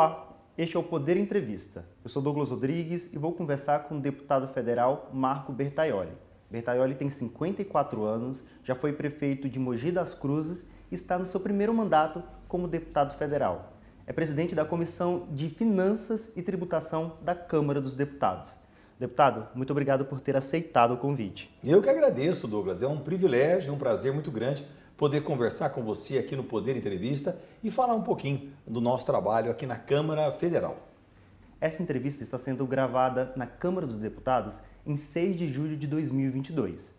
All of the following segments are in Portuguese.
Olá, este é o Poder Entrevista. Eu sou Douglas Rodrigues e vou conversar com o deputado federal Marco Bertaioli. Bertaioli tem 54 anos, já foi prefeito de Mogi das Cruzes e está no seu primeiro mandato como deputado federal. É presidente da Comissão de Finanças e Tributação da Câmara dos Deputados. Deputado, muito obrigado por ter aceitado o convite. Eu que agradeço, Douglas. É um privilégio, um prazer muito grande poder conversar com você aqui no Poder Entrevista e falar um pouquinho do nosso trabalho aqui na Câmara Federal. Essa entrevista está sendo gravada na Câmara dos Deputados em 6 de julho de 2022.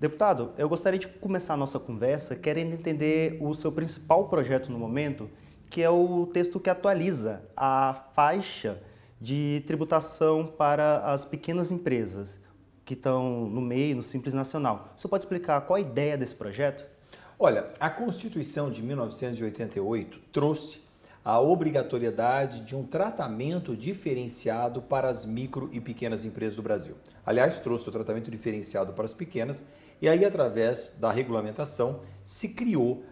Deputado, eu gostaria de começar a nossa conversa querendo entender o seu principal projeto no momento, que é o texto que atualiza a faixa de tributação para as pequenas empresas que estão no meio, no Simples Nacional. Você pode explicar qual a ideia desse projeto? Olha, a Constituição de 1988 trouxe a obrigatoriedade de um tratamento diferenciado para as micro e pequenas empresas do Brasil. Aliás, trouxe o tratamento diferenciado para as pequenas e aí, através da regulamentação, se criou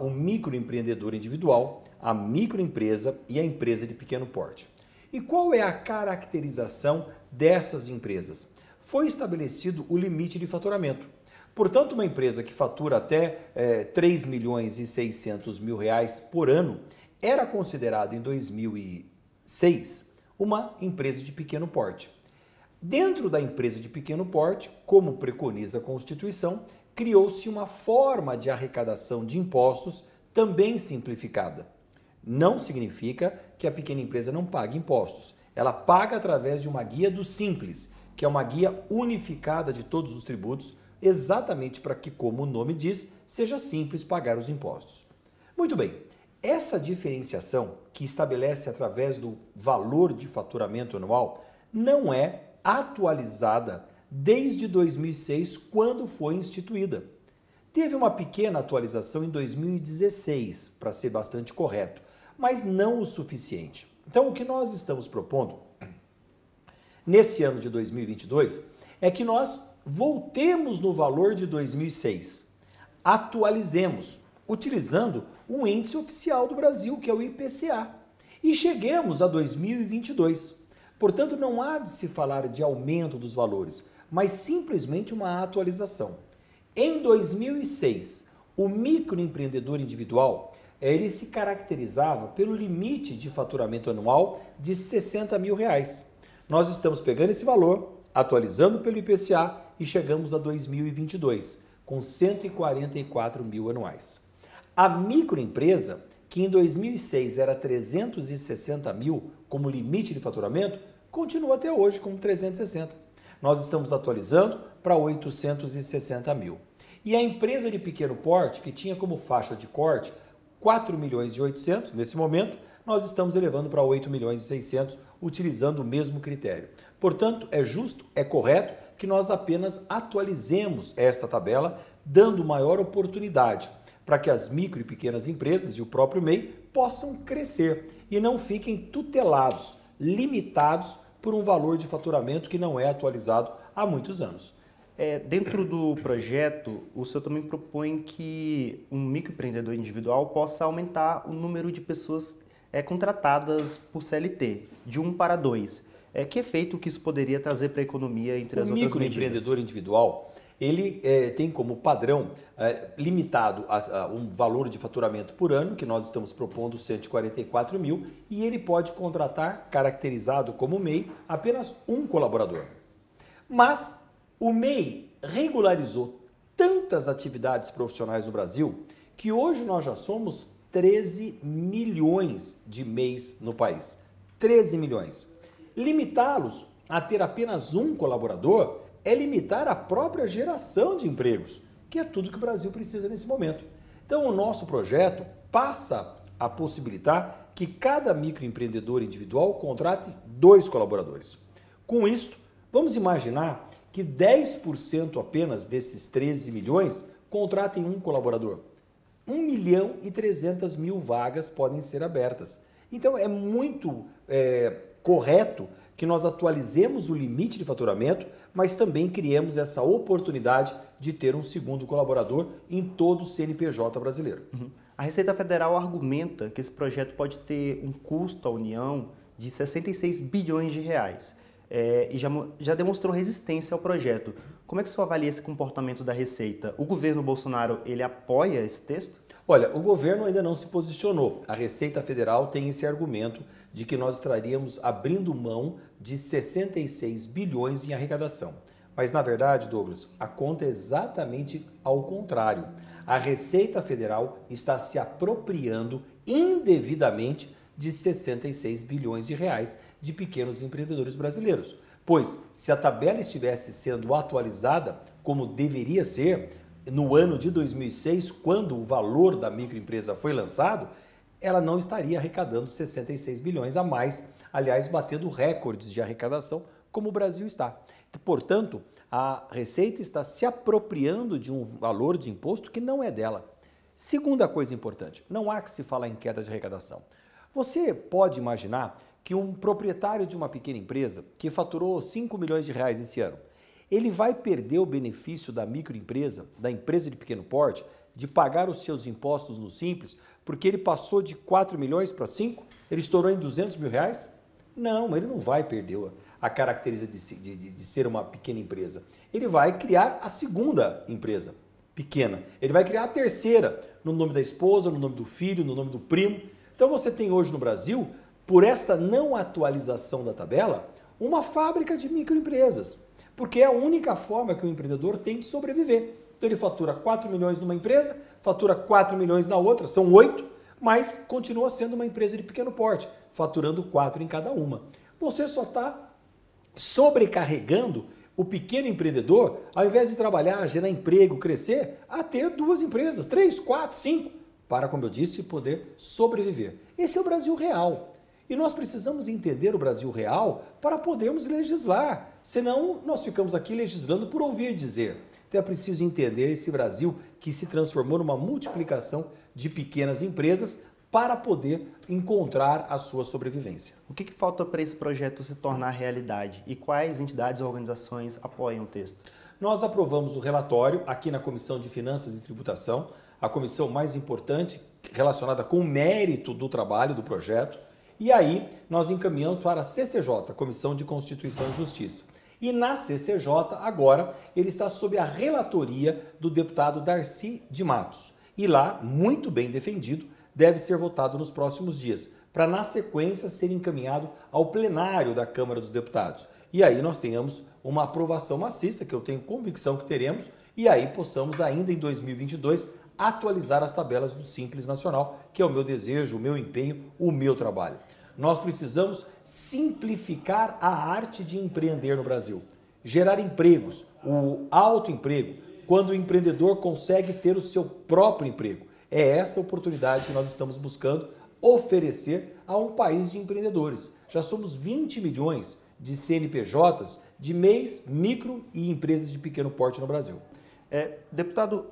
o microempreendedor individual, a microempresa e a empresa de pequeno porte. E qual é a caracterização dessas empresas? Foi estabelecido o limite de faturamento. Portanto, uma empresa que fatura até é, 3 milhões e 600 mil reais por ano era considerada em 2006 uma empresa de pequeno porte. Dentro da empresa de pequeno porte, como preconiza a Constituição, criou-se uma forma de arrecadação de impostos também simplificada. Não significa que a pequena empresa não pague impostos. Ela paga através de uma guia do Simples, que é uma guia unificada de todos os tributos exatamente para que, como o nome diz, seja simples pagar os impostos. Muito bem, essa diferenciação que estabelece através do valor de faturamento anual não é atualizada desde 2006, quando foi instituída. Teve uma pequena atualização em 2016, para ser bastante correto, mas não o suficiente. Então, o que nós estamos propondo nesse ano de 2022 é que nós voltemos no valor de 2006, atualizemos, utilizando um índice oficial do Brasil, que é o IPCA, e cheguemos a 2022. Portanto, não há de se falar de aumento dos valores, mas simplesmente uma atualização. Em 2006, o microempreendedor individual ele se caracterizava pelo limite de faturamento anual de 60 mil reais. Nós estamos pegando esse valor, atualizando pelo IPCA e chegamos a 2022 com 144 mil anuais. A microempresa, que em 2006 era 360 mil como limite de faturamento, continua até hoje com 360. Nós estamos atualizando para 860 mil. E a empresa de pequeno porte, que tinha como faixa de corte 4 milhões e 800, nesse momento, nós estamos elevando para 8 milhões e 600, utilizando o mesmo critério. Portanto, é justo, é correto que nós apenas atualizemos esta tabela, dando maior oportunidade para que as micro e pequenas empresas e o próprio MEI possam crescer e não fiquem tutelados, limitados por um valor de faturamento que não é atualizado há muitos anos. É, dentro do projeto, o senhor também propõe que um microempreendedor individual possa aumentar o número de pessoas é, contratadas por CLT, de um para dois. É, que efeito que isso poderia trazer para a economia entre o as outras medidas? O microempreendedor individual, ele é, tem como padrão é, limitado a, a, um valor de faturamento por ano, que nós estamos propondo 144 mil, e ele pode contratar, caracterizado como MEI, apenas um colaborador. Mas o MEI regularizou tantas atividades profissionais no Brasil que hoje nós já somos 13 milhões de MEIs no país. 13 milhões. Limitá-los a ter apenas um colaborador é limitar a própria geração de empregos, que é tudo que o Brasil precisa nesse momento. Então, o nosso projeto passa a possibilitar que cada microempreendedor individual contrate dois colaboradores. Com isto, vamos imaginar que 10% apenas desses 13 milhões contratem um colaborador. 1 milhão e 300 mil vagas podem ser abertas. Então é muito é, correto que nós atualizemos o limite de faturamento, mas também criemos essa oportunidade de ter um segundo colaborador em todo o CNPJ brasileiro. Uhum. A Receita Federal argumenta que esse projeto pode ter um custo à União de 66 bilhões de reais é, e já, já demonstrou resistência ao projeto. Como é que o senhor avalia esse comportamento da Receita? O governo Bolsonaro, ele apoia esse texto? Olha, o governo ainda não se posicionou. A Receita Federal tem esse argumento de que nós estaríamos abrindo mão de 66 bilhões em arrecadação. Mas na verdade, Douglas, a conta é exatamente ao contrário. A Receita Federal está se apropriando indevidamente de 66 bilhões de reais de pequenos empreendedores brasileiros. Pois, se a tabela estivesse sendo atualizada como deveria ser, no ano de 2006, quando o valor da microempresa foi lançado, ela não estaria arrecadando 66 bilhões a mais, aliás, batendo recordes de arrecadação, como o Brasil está. Portanto, a Receita está se apropriando de um valor de imposto que não é dela. Segunda coisa importante, não há que se falar em queda de arrecadação. Você pode imaginar que um proprietário de uma pequena empresa que faturou 5 milhões de reais esse ano, ele vai perder o benefício da microempresa, da empresa de pequeno porte, de pagar os seus impostos no Simples, porque ele passou de 4 milhões para 5? Ele estourou em 200 mil reais? Não, ele não vai perder a característica de, de, de ser uma pequena empresa. Ele vai criar a segunda empresa pequena. Ele vai criar a terceira, no nome da esposa, no nome do filho, no nome do primo. Então você tem hoje no Brasil, por esta não atualização da tabela, uma fábrica de microempresas, porque é a única forma que o empreendedor tem de sobreviver. Então ele fatura 4 milhões numa empresa, fatura 4 milhões na outra, são 8, mas continua sendo uma empresa de pequeno porte, faturando 4 em cada uma. Você só está sobrecarregando o pequeno empreendedor, ao invés de trabalhar, gerar emprego, crescer, a ter duas empresas, três, quatro, cinco para, como eu disse, poder sobreviver. Esse é o Brasil real. E nós precisamos entender o Brasil real para podermos legislar. Senão, nós ficamos aqui legislando por ouvir dizer. Então é preciso entender esse Brasil que se transformou numa multiplicação de pequenas empresas para poder encontrar a sua sobrevivência. O que, que falta para esse projeto se tornar realidade e quais entidades ou organizações apoiam o texto? Nós aprovamos o relatório aqui na Comissão de Finanças e Tributação a comissão mais importante relacionada com o mérito do trabalho do projeto. E aí nós encaminhamos para a CCJ, Comissão de Constituição e Justiça. E na CCJ, agora, ele está sob a relatoria do deputado Darcy de Matos. E lá, muito bem defendido, deve ser votado nos próximos dias, para na sequência ser encaminhado ao plenário da Câmara dos Deputados. E aí nós tenhamos uma aprovação maciça, que eu tenho convicção que teremos, e aí possamos ainda em 2022 atualizar as tabelas do Simples Nacional, que é o meu desejo, o meu empenho, o meu trabalho. Nós precisamos simplificar a arte de empreender no Brasil, gerar empregos, o autoemprego, quando o empreendedor consegue ter o seu próprio emprego. É essa oportunidade que nós estamos buscando oferecer a um país de empreendedores. Já somos 20 milhões de CNPJs de MEIs, micro e empresas de pequeno porte no Brasil. É, deputado,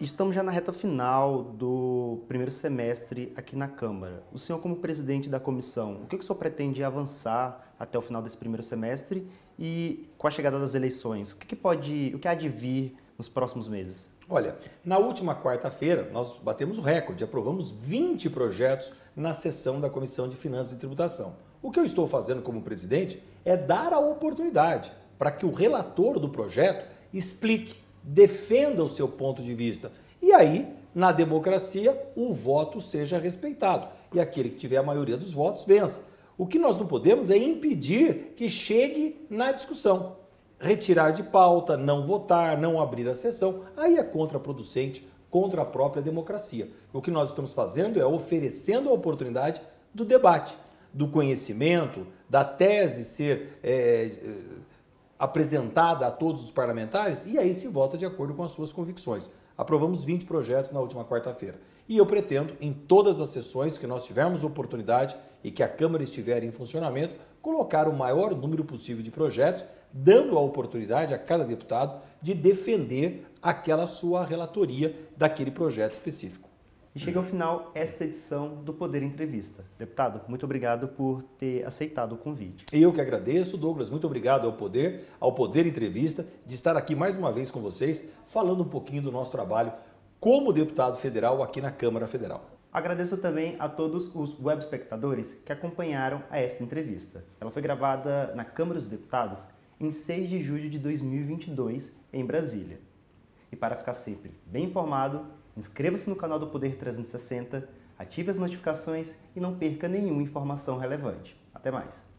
Estamos já na reta final do primeiro semestre aqui na Câmara. O senhor, como presidente da comissão, o que o senhor pretende avançar até o final desse primeiro semestre e com a chegada das eleições, o que, pode, o que há de vir nos próximos meses? Olha, na última quarta-feira nós batemos o recorde, aprovamos 20 projetos na sessão da Comissão de Finanças e Tributação. O que eu estou fazendo como presidente é dar a oportunidade para que o relator do projeto explique defenda o seu ponto de vista. E aí, na democracia, o voto seja respeitado. E aquele que tiver a maioria dos votos vença. O que nós não podemos é impedir que chegue na discussão. Retirar de pauta, não votar, não abrir a sessão, aí é contraproducente contra a própria democracia. O que nós estamos fazendo é oferecendo a oportunidade do debate, do conhecimento, da tese ser é, apresentada a todos os parlamentares e aí se vota de acordo com as suas convicções. Aprovamos 20 projetos na última quarta-feira. E eu pretendo, em todas as sessões que nós tivermos oportunidade e que a Câmara estiver em funcionamento, colocar o maior número possível de projetos, dando a oportunidade a cada deputado de defender aquela sua relatoria daquele projeto específico. E chega ao final esta edição do Poder Entrevista. Deputado, muito obrigado por ter aceitado o convite. Eu que agradeço, Douglas, muito obrigado ao Poder, ao Poder Entrevista, de estar aqui mais uma vez com vocês, falando um pouquinho do nosso trabalho como deputado federal aqui na Câmara Federal. Agradeço também a todos os web espectadores que acompanharam a esta entrevista. Ela foi gravada na Câmara dos Deputados em 6 de julho de 2022, em Brasília. E para ficar sempre bem informado, inscreva-se no canal do Poder 360, ative as notificações e não perca nenhuma informação relevante. Até mais!